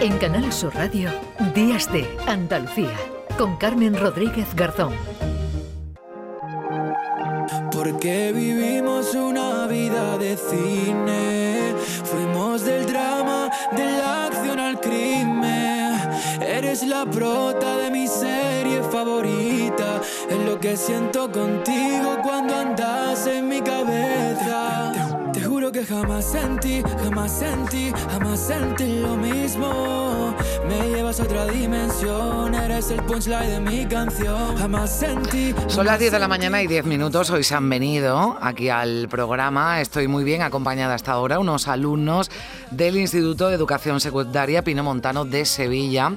En Canal Sur Radio, Días de Andalucía, con Carmen Rodríguez Garzón. Porque vivimos una vida de cine, fuimos del drama, de la acción al crimen. Eres la prota de mi serie favorita, es lo que siento contigo cuando andas en mi cabeza que jamás sentí, jamás sentí, jamás sentí lo mismo. Me llevas a otra dimensión, eres el punchline de mi canción. Jamás sentí. Son las 10 de la mañana y 10 minutos. Hoy se han venido aquí al programa. Estoy muy bien acompañada hasta ahora. Unos alumnos del Instituto de Educación Secundaria Pino Montano de Sevilla,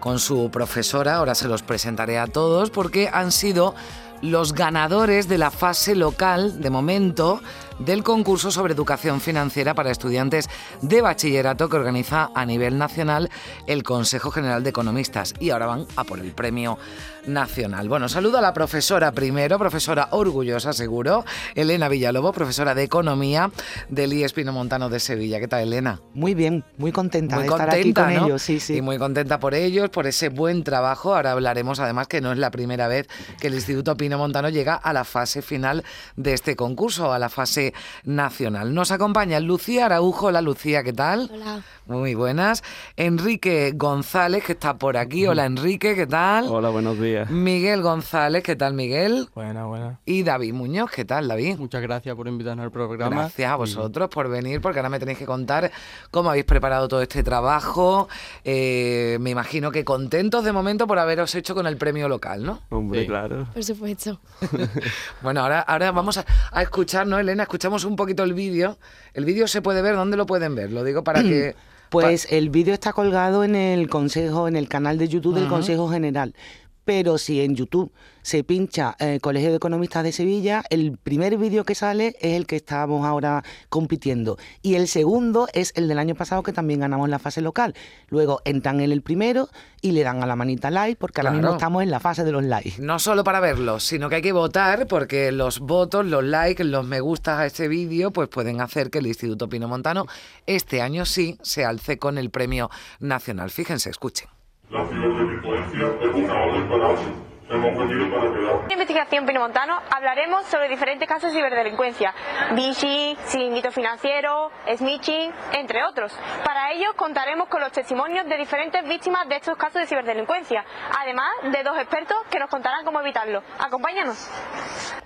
con su profesora. Ahora se los presentaré a todos porque han sido los ganadores de la fase local, de momento, del concurso sobre educación financiera para estudiantes de bachillerato que organiza a nivel nacional el Consejo General de Economistas. Y ahora van a por el premio nacional. Bueno, saludo a la profesora primero, profesora orgullosa seguro, Elena Villalobo, profesora de Economía del IES Pino Montano de Sevilla. ¿Qué tal, Elena? Muy bien, muy contenta de estar aquí con ellos, sí, sí. Y muy contenta por ellos, por ese buen trabajo. Ahora hablaremos además que no es la primera vez que el Instituto Pino Montano llega a la fase final de este concurso, a la fase nacional. Nos acompaña Lucía Araujo. Hola Lucía, ¿qué tal? Hola. Muy buenas. Enrique González, que está por aquí. Hola Enrique, ¿qué tal? Hola, buenos días. Miguel González, ¿qué tal Miguel? Buena, buena. Y David Muñoz, ¿qué tal David? Muchas gracias por invitarnos al programa. Gracias a vosotros por venir, porque ahora me tenéis que contar cómo habéis preparado todo este trabajo. Eh, me imagino que contentos de momento por haberos hecho con el premio local, ¿no? Hombre, claro. Por supuesto. bueno, ahora, ahora vamos a, a escuchar, ¿no, Elena? Escuchamos un poquito el vídeo. El vídeo se puede ver, ¿dónde lo pueden ver? Lo digo para que... Pues el vídeo está colgado en el consejo, en el canal de YouTube del Consejo General. Pero si en YouTube se pincha eh, Colegio de Economistas de Sevilla, el primer vídeo que sale es el que estamos ahora compitiendo. Y el segundo es el del año pasado que también ganamos la fase local. Luego entran en el primero y le dan a la manita like porque ahora mismo estamos en la fase de los likes. No solo para verlos, sino que hay que votar porque los votos, los likes, los me gustas a este vídeo pues pueden hacer que el Instituto Pino Montano este año sí se alce con el premio nacional. Fíjense, escuchen. La ciberdelincuencia es una orden para Hemos venido para quedar. En investigación Pinomontano hablaremos sobre diferentes casos de ciberdelincuencia, Vichy, Silinguito Financiero, Snitching, entre otros. Para ello contaremos con los testimonios de diferentes víctimas de estos casos de ciberdelincuencia, además de dos expertos que nos contarán cómo evitarlo. Acompáñanos.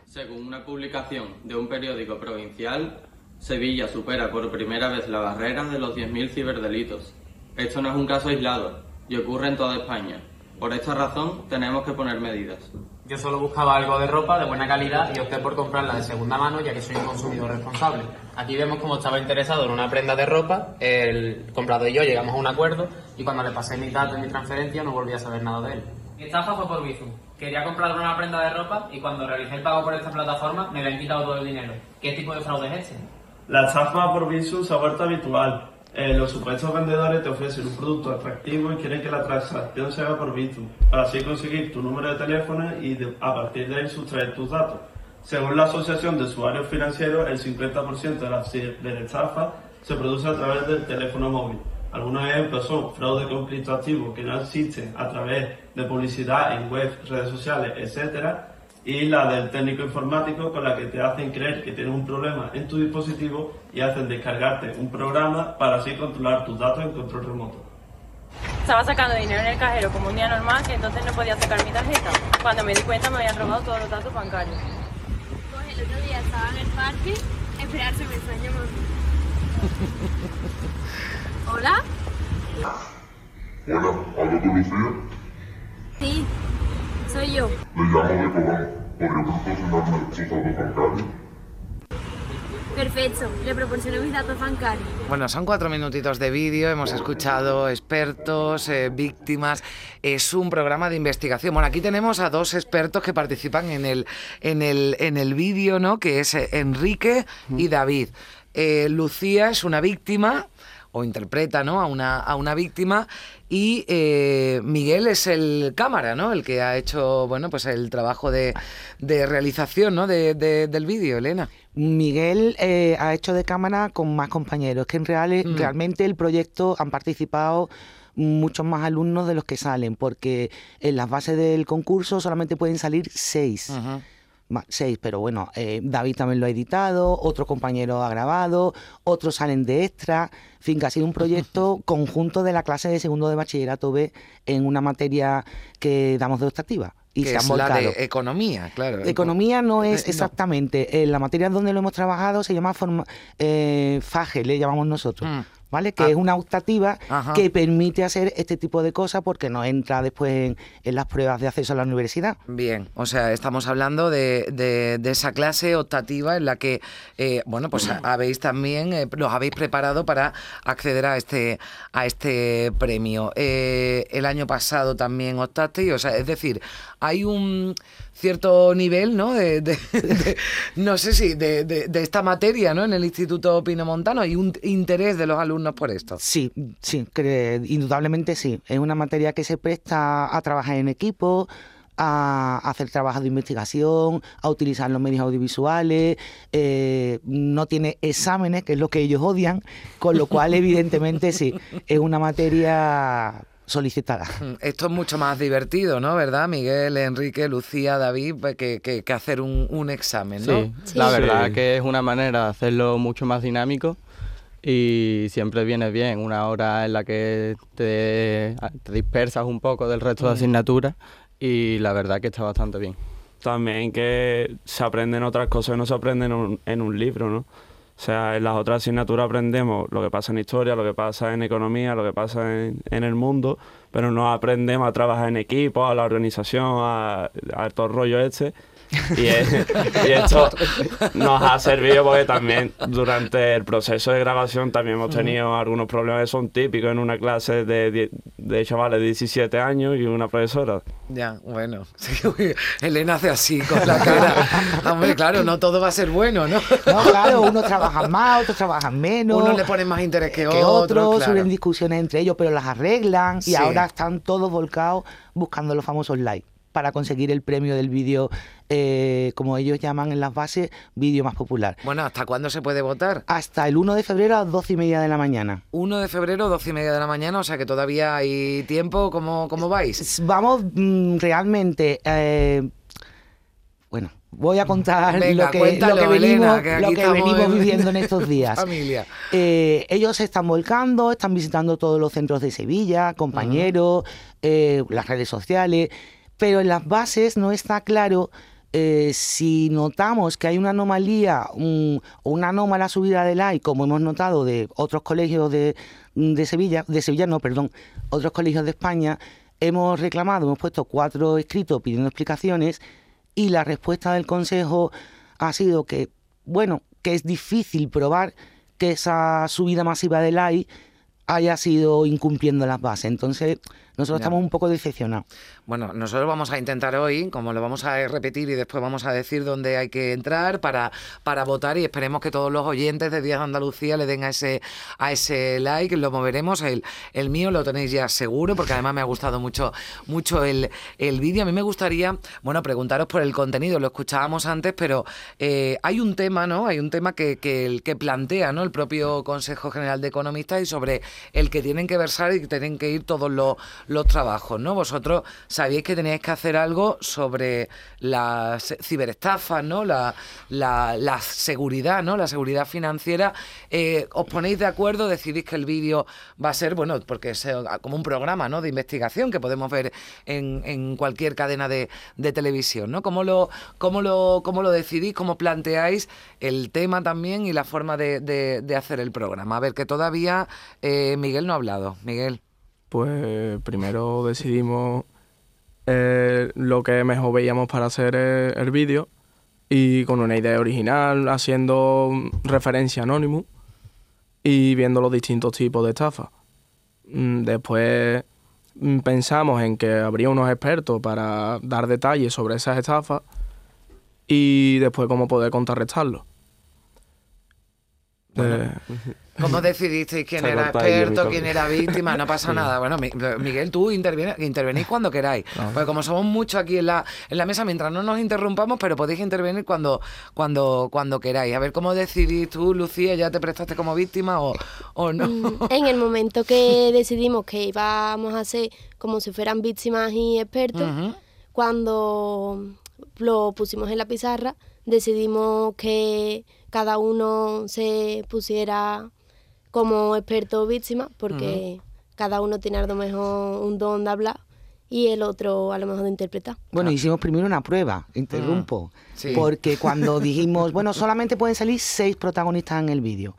Según una publicación de un periódico provincial, Sevilla supera por primera vez la barrera de los 10.000 ciberdelitos. Esto no es un caso aislado, y ocurre en toda España. Por esta razón tenemos que poner medidas. Yo solo buscaba algo de ropa de buena calidad y opté por comprarla de segunda mano ya que soy un consumidor responsable. Aquí vemos cómo estaba interesado en una prenda de ropa, el comprador y yo llegamos a un acuerdo y cuando le pasé mi datos y mi transferencia no volví a saber nada de él. Mi estafa fue por Bizum. Quería comprar una prenda de ropa y cuando realicé el pago por esta plataforma me habían quitado todo el dinero. ¿Qué tipo de fraude es este? La estafa por Bizum se ha vuelto habitual eh, los supuestos vendedores te ofrecen un producto atractivo y quieren que la transacción se haga por Bizum, para así conseguir tu número de teléfono y a partir de ahí sustraer tus datos. Según la Asociación de Usuarios Financieros, el 50% de las de se produce a través del teléfono móvil. Algunos ejemplos son fraude con activo que no existe a través de publicidad en web, redes sociales, etcétera, y la del técnico informático con la que te hacen creer que tienes un problema en tu dispositivo y hacen descargarte un programa para así controlar tus datos en control remoto. Estaba sacando dinero en el cajero como un día normal y entonces no podía sacar mi tarjeta. Cuando me di cuenta me habían robado todos los datos bancarios. Pues el otro día estaba en el parque, esperarse me extrañó ¿Hola? Hola, ¿hablo con Lucía? Sí, soy yo. Le llamo de Cobán. ¿Podría proporcionarme sus datos bancarios? Perfecto, le proporciono mis datos bancarios. Bueno, son cuatro minutitos de vídeo, hemos escuchado expertos, eh, víctimas, es un programa de investigación. Bueno, aquí tenemos a dos expertos que participan en el, en el, en el vídeo, ¿no? Que es eh, Enrique y David. Eh, Lucía es una víctima o interpreta ¿no? a, una, a una víctima y eh, Miguel es el cámara, ¿no? El que ha hecho, bueno, pues el trabajo de, de realización, ¿no? De, del vídeo, Elena. Miguel eh, ha hecho de cámara con más compañeros, que en real, mm. realmente el proyecto han participado muchos más alumnos de los que salen, porque en las bases del concurso solamente pueden salir seis. Seis, pero bueno, eh, David también lo ha editado, otro compañero ha grabado, otros salen de extra. En fin, que ha sido un proyecto conjunto de la clase de segundo de bachillerato B en una materia que damos de optativa. Y que se han es la volcado. de economía, claro. Economía no es Eh, no. exactamente. En la materia donde lo hemos trabajado se llama forma, eh, FAGE, le llamamos nosotros. ¿Vale? Que Ah. es una optativa Ajá. que permite hacer este tipo de cosas porque no entra después en, en las pruebas de acceso a la universidad. Bien, o sea, estamos hablando de, de- de esa clase optativa en la que, eh, bueno, pues habéis también, eh, los habéis preparado para acceder a este, a este premio. Eh, el año pasado también optasteis, o sea, es decir, hay un cierto nivel, ¿no? De, de- de- no sé si, de, de- de esta materia, ¿no? En el Instituto Pino Montano, hay un interés de los alumnos por esto. Sí, sí, indudablemente sí. Es una materia que se presta a trabajar en equipo, a hacer trabajos de investigación, a utilizar los medios audiovisuales, eh, no tiene exámenes, que es lo que ellos odian, con lo cual evidentemente sí, es una materia solicitada. Mm, Esto es mucho más divertido, ¿no? ¿Verdad? Miguel, Enrique, Lucía, David, pues, que, que- que hacer un, un examen, ¿no? Sí, la verdad que es una manera de hacerlo mucho más dinámico y siempre viene bien una hora en la que te, te dispersas un poco del resto de Mm. asignaturas y la verdad que está bastante bien. También que se aprenden otras cosas que no se aprenden en un, en un libro, ¿no? O sea, en las otras asignaturas aprendemos lo que pasa en historia, lo que pasa en economía, lo que pasa en, en el mundo, pero no aprendemos a trabajar en equipo, a la organización, a, todo el rollo este. Y, es- y esto nos ha servido porque también durante el proceso de grabación también hemos tenido algunos problemas que son típicos en una clase de, de chavales de 17 años y una profesora. Ya, bueno. Sí, Elena hace así con la cara. Hombre, claro, no todo va a ser bueno, ¿no? No, claro, unos trabajan más, otros trabajan menos. Unos le ponen más interés que, que otros. otros, claro. suelen discusiones entre ellos, pero las arreglan Sí. y ahora están todos volcados buscando los famosos likes para conseguir el premio del vídeo, eh, como ellos llaman en las bases, vídeo más popular. Bueno, ¿hasta cuándo se puede votar? Hasta el 1 de febrero a las 12 y media de la mañana. 1 de febrero, 12 y media de la mañana, o sea que todavía hay tiempo. ¿Cómo, cómo vais? Vamos mm, realmente... eh, bueno, voy a contar Venga, lo que, lo que venimos, Elena, que lo que venimos en- viviendo en estos días. Familia. Eh, ellos se están volcando, están visitando todos los centros de Sevilla, compañeros, eh, las redes sociales, pero en las bases no está claro eh, si notamos que hay una anomalía o una anómala subida de like, como hemos notado de otros colegios de, de Sevilla, de Sevilla no, perdón, otros colegios de España, hemos reclamado, hemos puesto cuatro escritos pidiendo explicaciones y la respuesta del Consejo ha sido que, bueno, que es difícil probar que esa subida masiva de like haya sido incumpliendo las bases. Entonces, nosotros estamos un poco decepcionados. Bueno, nosotros vamos a intentar hoy, como lo vamos a repetir y después vamos a decir dónde hay que entrar para, para votar y esperemos que todos los oyentes de Días de Andalucía le den a ese, a ese like, lo moveremos. El, el mío lo tenéis ya seguro porque además me ha gustado mucho, mucho el, el vídeo. A mí me gustaría, bueno, preguntaros por el contenido, lo escuchábamos antes, pero eh, hay un tema, ¿no? Hay un tema que, que, el, que plantea ¿no? el propio Consejo General de Economistas y sobre el que tienen que versar y que tienen que ir todos los, los trabajos, ¿no? Vosotros sabíais que teníais que hacer algo sobre las ciberestafas, ¿no? La, la, seguridad, ¿no? La seguridad financiera. Eh, ¿Os ponéis de acuerdo? Decidís que el vídeo va a ser, bueno, porque es eh, como un programa, ¿no? De investigación que podemos ver en, en cualquier cadena de, de televisión, ¿no? ¿Cómo lo, cómo, lo, ¿Cómo lo decidís? ¿Cómo planteáis el tema también y la forma de, de- de hacer el programa? A ver, que todavía eh, Miguel no ha hablado. Miguel. Pues primero decidimos eh, lo que mejor veíamos para hacer eh, el vídeo y con una idea original, haciendo referencia a Anonymous y viendo los distintos tipos de estafas. Mm, Después mm, pensamos en que habría unos expertos para dar detalles sobre esas estafas y después cómo poder contrarrestarlo. Eh, ¿Cómo decidisteis quién era experto, quién era víctima? No pasa Sí. nada. Bueno, Mi- Miguel, tú interviene- intervenís cuando queráis. Porque como somos muchos aquí en la, en la mesa, mientras no nos interrumpamos, pero podéis intervenir cuando, cuando, cuando queráis. A ver, ¿cómo decidís tú, Lucía? ¿Ya te prestaste como víctima o, o no? Mm, En el momento que decidimos que íbamos a ser como si fueran víctimas y expertos, cuando lo pusimos en la pizarra, decidimos que cada uno se pusiera como experto víctima, porque cada uno tiene a lo mejor un don de hablar y el otro a lo mejor de interpretar. Bueno, hicimos primero una prueba, interrumpo, Sí. porque cuando dijimos, bueno, solamente pueden salir seis protagonistas en el vídeo.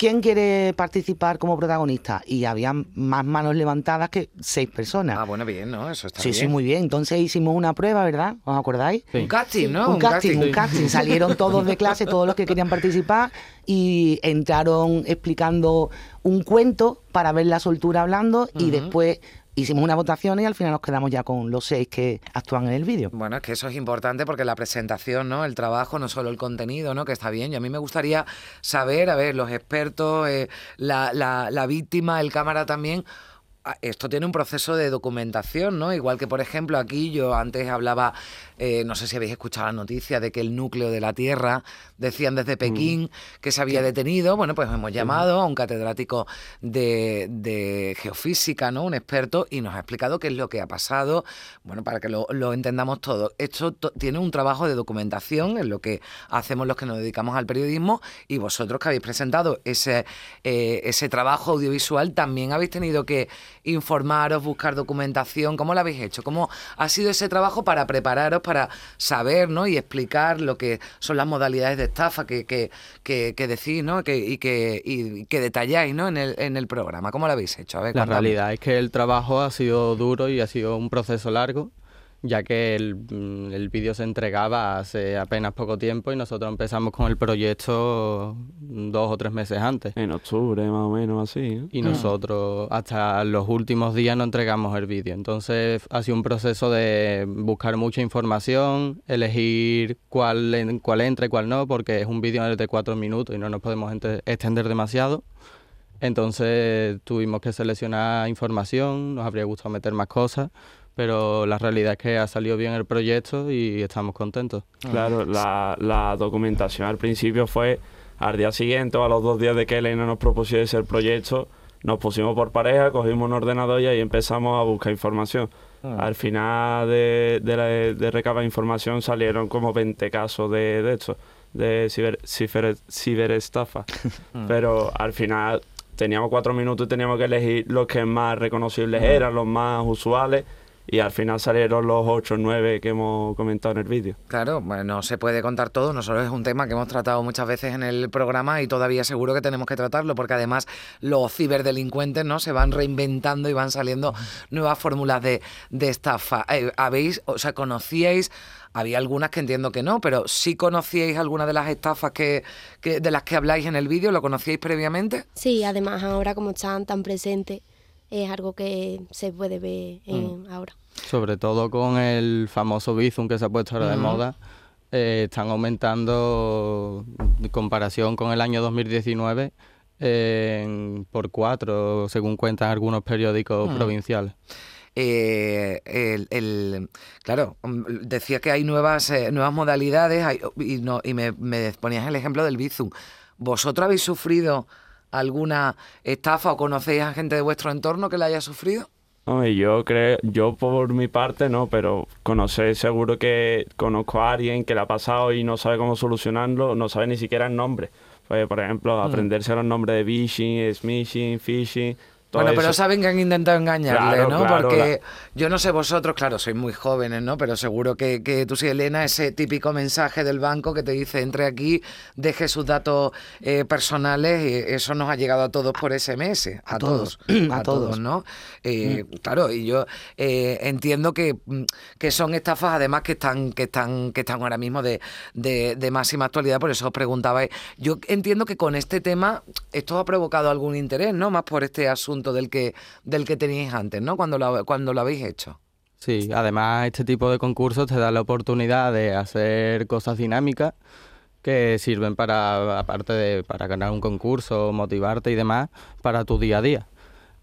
¿Quién quiere participar como protagonista? Y había más manos levantadas que seis personas. Ah, bueno, bien, ¿no? Eso está sí, bien. sí, muy bien. Entonces hicimos una prueba, ¿verdad? ¿Os acordáis? Un casting, ¿no? Un, Un casting, casting. un casting. Salieron todos de clase, todos los que querían participar y entraron explicando un cuento para ver la soltura hablando y después hicimos una votación y al final nos quedamos ya con los seis que actúan en el vídeo. Bueno, es que eso es importante porque la presentación, ¿no? El trabajo, no solo el contenido, ¿no? Que está bien. Y a mí me gustaría saber, a ver, los expertos, eh, la, la- la víctima, el cámara también. Ah, Esto tiene un proceso de documentación, ¿no? Igual que, por ejemplo, aquí yo antes hablaba, eh, no sé si habéis escuchado la noticia de que el núcleo de la Tierra, decían desde Pekín, que se había detenido. Bueno, pues hemos llamado a un catedrático de, de geofísica, ¿no? Un experto, y nos ha explicado qué es lo que ha pasado, bueno, para que lo, lo entendamos todo. Esto to- tiene un trabajo de documentación, en lo que hacemos los que nos dedicamos al periodismo, y vosotros que habéis presentado ese, eh, ese trabajo audiovisual, también habéis tenido que informaros, buscar documentación. ¿Cómo lo habéis hecho? ¿Cómo ha sido ese trabajo para prepararos, para saber ¿no? y explicar lo que son las modalidades de estafa que, que, que, que decís ¿no? que, y, que, y que detalláis ¿no? en, el, en el programa? ¿Cómo lo habéis hecho? A ver, La realidad es que el trabajo ha sido duro y ha sido un proceso largo, ya que el, mm, el vídeo se entregaba hace apenas poco tiempo y nosotros empezamos con el proyecto dos o tres meses antes. En octubre, más o menos, así. Y nosotros hasta los últimos días no entregamos el vídeo. Entonces ha sido un proceso de buscar mucha información, elegir cuál, en- cuál entra y cuál no, porque es un vídeo de cuatro minutos y no nos podemos extender demasiado. Entonces tuvimos que seleccionar información, nos habría gustado meter más cosas, pero la realidad es que ha salido bien el proyecto y estamos contentos. Claro, la, la documentación al principio fue al día siguiente o a los dos días de que Elena nos propusiese el proyecto, nos pusimos por pareja, cogimos un ordenador y ahí empezamos a buscar información. Ah. Al final de, de, la- de recabar información salieron como 20 casos de, de esto, de ciber, ciber- ciberestafa. Mm. Pero al final teníamos cuatro minutos y teníamos que elegir los que más reconocibles eran, los más usuales, y al final salieron los 8 o 9 que hemos comentado en el vídeo. Claro, bueno, no se puede contar todo, no solo es un tema que hemos tratado muchas veces en el programa y todavía seguro que tenemos que tratarlo porque además los ciberdelincuentes no se van reinventando y van saliendo nuevas fórmulas de, de estafa. Eh, ¿Habéis, o sea, conocíais, había algunas que entiendo que no, pero sí conocíais alguna de las estafas que, que- de las que habláis en el vídeo? ¿Lo conocíais previamente? Sí, además ahora como están tan presentes, es algo que se puede ver en- ahora. Sobre todo con el famoso Bizum que se ha puesto ahora de moda, eh, están aumentando en comparación con el año 2019 eh, en- por cuatro, según cuentan algunos periódicos Mm. provinciales. eh, el, el- claro, mm, decía que hay nuevas, eh, nuevas modalidades hay- y, no, y me, me ponías el ejemplo del Bizum. ¿Vosotros habéis sufrido alguna estafa o conocéis a gente de vuestro entorno que la haya sufrido? Hombre, yo creo, yo por mi parte no, pero conocer seguro que conozco a alguien que le ha pasado y no sabe cómo solucionarlo, no sabe ni siquiera el nombre. Pues, por ejemplo, Mm. aprenderse los nombres de phishing, smishing, phishing, todo Bueno, pero eso. saben que han intentado engañarle, Claro, ¿no? claro, Porque yo no sé vosotros, claro, sois muy jóvenes, ¿no? Pero seguro que, que tú sí, Elena, ese típico mensaje del banco que te dice, entre aquí, deje sus datos eh, personales, y eso nos ha llegado a todos por SMS, a, todos, todos, a todos. ¿no? Eh, Claro, y yo eh, entiendo que, mm, que son estafas además que están, que están, que están ahora mismo de, de, de máxima actualidad, por eso os preguntabais. Yo entiendo que con este tema esto ha provocado algún interés, ¿no? Más por este asunto del que, del que teníais antes, ¿no? Cuando lo, cuando lo habéis hecho. Sí, además este tipo de concursos te da la oportunidad de hacer cosas dinámicas que sirven para, aparte de para ganar un concurso, motivarte y demás, para tu día a día.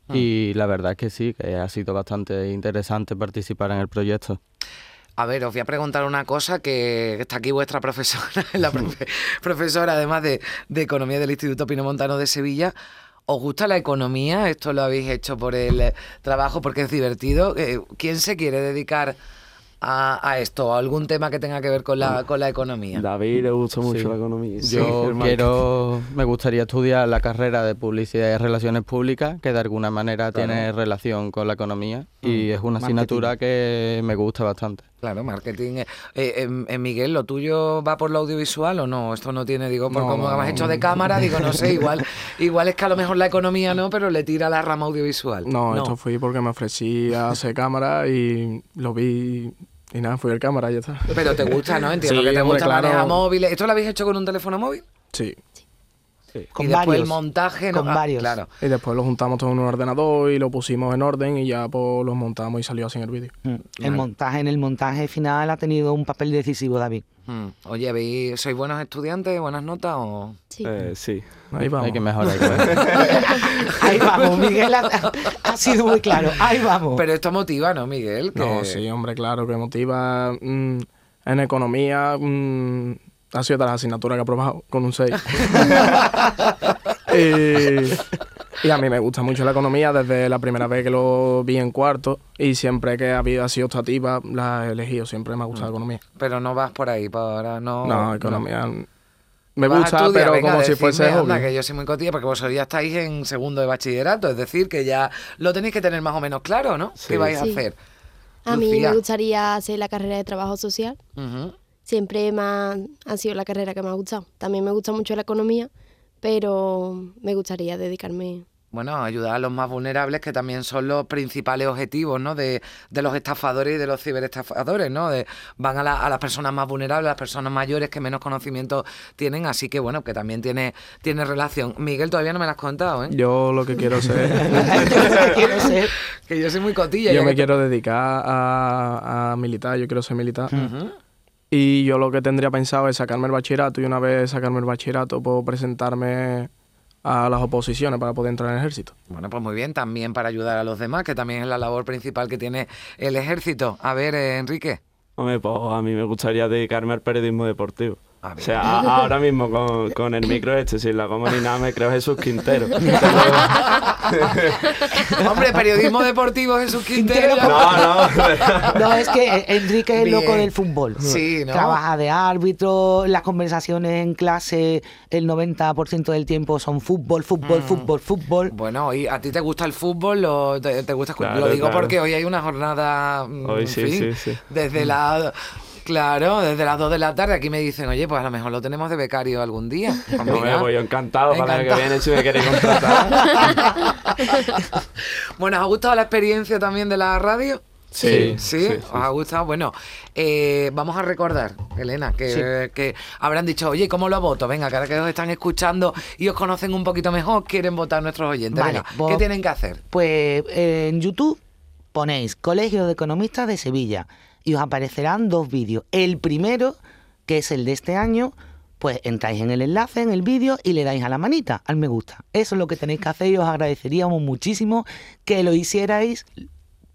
Ah. Y la verdad es que sí, que ha sido bastante interesante participar en el proyecto. A ver, os voy a preguntar una cosa que está aquí vuestra profesora, la profe- profesora además de, de Economía del Instituto Pino Montano de Sevilla. ¿Os gusta la economía? ¿Esto lo habéis hecho por el trabajo, porque es divertido? Eh, ¿Quién se quiere dedicar a, a esto? ¿A algún tema que tenga que ver con la, con la economía? David le gusta mucho Sí. la economía. Sí, Yo quiero, me gustaría estudiar la carrera de Publicidad y Relaciones Públicas, que de alguna manera Claro. tiene relación con la economía y Mm, es una marketing. asignatura que me gusta bastante. Claro, marketing. eh, eh, em- em, Miguel, ¿lo tuyo va por lo audiovisual o no? Esto no tiene, digo, por No, como no, has no. hecho de cámara, digo, no sé, igual, igual es que a lo mejor la economía no, pero le tira la rama audiovisual. No, esto fui porque me ofrecí a hacer cámara y lo vi y nada, fui el cámara y ya está. Pero te gusta, ¿no? Entiendo Sí, que te hombre, gusta claro. manejar móviles. ¿Esto lo habéis hecho con un teléfono móvil? Sí. Y después el montaje, ¿no? Ah, Claro. Y después lo juntamos todo en un ordenador y lo pusimos en orden y ya pues lo montamos y salió así en el vídeo. Mm. El montaje, en el montaje final ha tenido un papel decisivo, David. Mm. Oye, ¿veis- ¿sois buenos estudiantes, buenas notas o...? Sí. Eh, sí. Ahí vamos. Hay que mejorar. Ahí vamos, Miguel ha, ha sido muy claro. Ahí vamos. Pero esto motiva, ¿no, Miguel? Que- No, sí, hombre, claro, que motiva mm, en economía. Mm, ha sido de las asignaturas que he aprobado con un 6. y, y a mí me gusta mucho la economía desde la primera vez que lo vi en cuarto y siempre que ha habido así optativa la he elegido, siempre me ha gustado la economía. Pero no vas por ahí, para no... No, economía me Vas a gusta, estudiar, pero venga, como si fuese anda, hobby. que yo soy muy cotilla, porque vosotros ya estáis en segundo de bachillerato, es decir, que ya lo tenéis que tener más o menos claro, ¿no? ¿Qué vais Sí. a hacer? A mí Lucía. me gustaría hacer la carrera de trabajo social. Ujú. Siempre me ha, ha sido la carrera que me ha gustado. También me gusta mucho la economía, pero me gustaría dedicarme. Bueno, ayudar a los más vulnerables, que también son los principales objetivos, ¿no? De, de los estafadores y de los ciberestafadores, ¿no? De- van a, la- a las personas más vulnerables, a las personas mayores que menos conocimiento tienen, así que bueno, que también tiene, tiene relación. Miguel, todavía no me lo has contado, ¿eh? Yo lo que quiero ser... quiero ser. Que yo soy muy cotilla. yo me que- quiero dedicar a, a militar, yo quiero ser militar. Ujú. Y yo lo que tendría pensado es sacarme el bachillerato y una vez sacarme el bachillerato puedo presentarme a las oposiciones para poder entrar en el ejército. Bueno, pues muy bien, también para ayudar a los demás, que también es la labor principal que tiene el ejército. A ver, eh, Enrique. Hombre, pues a mí me gustaría dedicarme al periodismo deportivo. O sea, a- ahora mismo con, con el micro este, sin la goma ni nada, me creo Jesús Quintero. Hombre, periodismo deportivo Jesús Quintero. ya- No, no. No, es que Enrique es el loco del fútbol. Sí, ¿no? Trabaja de árbitro, las conversaciones en clase, el 90% del tiempo son fútbol, fútbol, fútbol, fútbol. Bueno, ¿y a ti te gusta el fútbol? ¿Lo, te, te gusta Claro, Lo digo claro. porque hoy hay una jornada, mm, Hoy en sí, fin, sí, sí. desde la... Claro, desde las 2 de la tarde aquí me dicen, oye, pues a lo mejor lo tenemos de becario algún día. Pues No, mira. pues yo encantado, para el año que Encantado. viene si me queréis contratar. bueno, ¿os ha gustado la experiencia también de la radio? Sí, ¿Sí? sí, sí, ¿Os ha gustado? Bueno, eh, vamos a recordar, Elena, que, Sí. que habrán dicho, oye, ¿cómo lo voto? Venga, que ahora que os están escuchando y os conocen un poquito mejor, quieren votar nuestros oyentes. Vale, Venga, vos- ¿qué tienen que hacer? Pues eh, en YouTube ponéis Colegio de Economistas de Sevilla y os aparecerán dos vídeos. El primero, que es el de este año, pues entráis en el enlace, en el vídeo y le dais a la manita, al me gusta. Eso es lo que tenéis que hacer y os agradeceríamos muchísimo que lo hicierais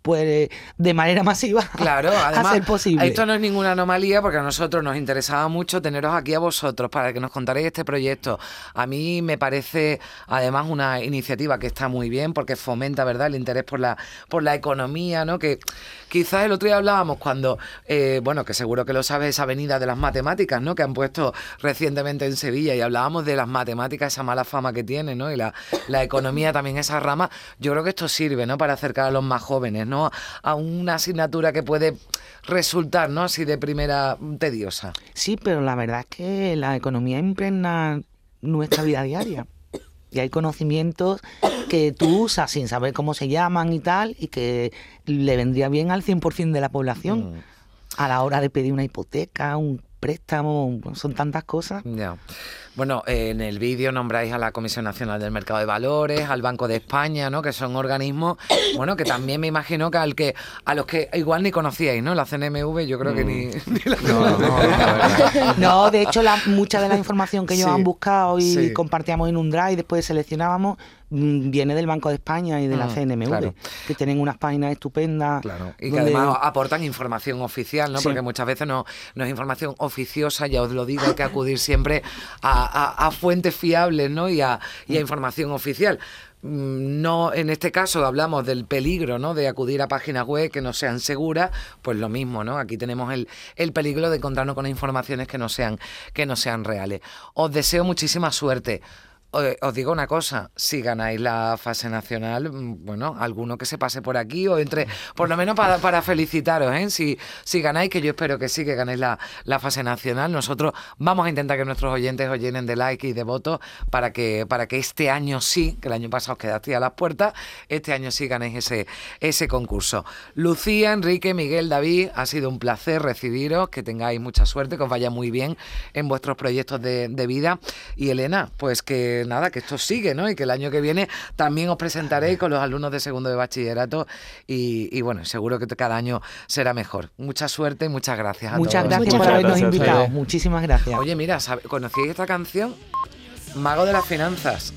pues de manera masiva Claro, a además, ser posible. esto no es ninguna anomalía porque a nosotros nos interesaba mucho teneros aquí a vosotros para que nos contaréis este proyecto. A mí me parece además una iniciativa que está muy bien porque fomenta, ¿verdad?, el interés por la, por la economía, ¿no? Que quizás el otro día hablábamos cuando, eh, bueno, que seguro que lo sabes, esa avenida de las matemáticas, ¿no?, que han puesto recientemente en Sevilla y hablábamos de las matemáticas, esa mala fama que tiene, ¿no?, y la, la economía también, esa rama. Yo creo que esto sirve, ¿no?, para acercar a los más jóvenes, ¿no?, a una asignatura que puede resultar, ¿no?, así de primera mm, tediosa. Sí, pero la verdad es que la economía impregna nuestra vida diaria. Y hay conocimientos que tú usas sin saber cómo se llaman y tal, y que le vendría bien al 100% de la población a la hora de pedir una hipoteca, un préstamo, son tantas cosas. Ya. Bueno, eh, en el vídeo nombráis a la Comisión Nacional del Mercado de Valores, al Banco de España, ¿no? Que son organismos, bueno, que también me imagino que al que a los que igual ni conocíais, ¿no? La CNMV, yo creo que ni, Mm. ni la No, de hecho, la- mucha de la información que ellos Sí, han buscado y sí. compartíamos en un drive, después seleccionábamos, mm, viene del Banco de España y de la Mm, CNMV, claro. que tienen unas páginas estupendas. Y que donde- además aportan información oficial, ¿no? Sí. Porque muchas veces no, no es información oficiosa, ya os lo digo, hay que acudir siempre a, a- a fuentes fiables, ¿no? Y a, y a información oficial. Mm, No, en este caso hablamos del peligro, ¿no? De acudir a páginas web que no sean seguras, pues lo mismo, ¿no? Aquí tenemos el, el peligro de encontrarnos con informaciones que no sean, que no sean reales. Os deseo muchísima suerte. Os digo una cosa, si ganáis la fase nacional, mm, bueno, alguno que se pase por aquí o entre, por lo menos para, para felicitaros, ¿eh? Si, si ganáis, que yo espero que sí, que ganéis la, la fase nacional, nosotros vamos a intentar que nuestros oyentes os llenen de like y de votos para que, para que este año sí, que el año pasado os quedasteis a las puertas, este año sí ganéis ese, ese concurso. Lucía, Enrique, Miguel, David, ha sido un placer recibiros, que tengáis mucha suerte, que os vaya muy bien en vuestros proyectos de, de vida. Y Elena, pues que nada, que esto sigue, ¿no? Y que el año que viene también os presentaréis con los alumnos de segundo de bachillerato y, y bueno, seguro que cada año será mejor. Mucha suerte y muchas gracias a Muchas todos. gracias por habernos invitado. Muchísimas gracias. Oye, mira, ¿sabe- ¿conocíais esta canción? Mago de las finanzas.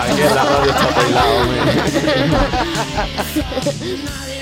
Aquí en la radio está bailado,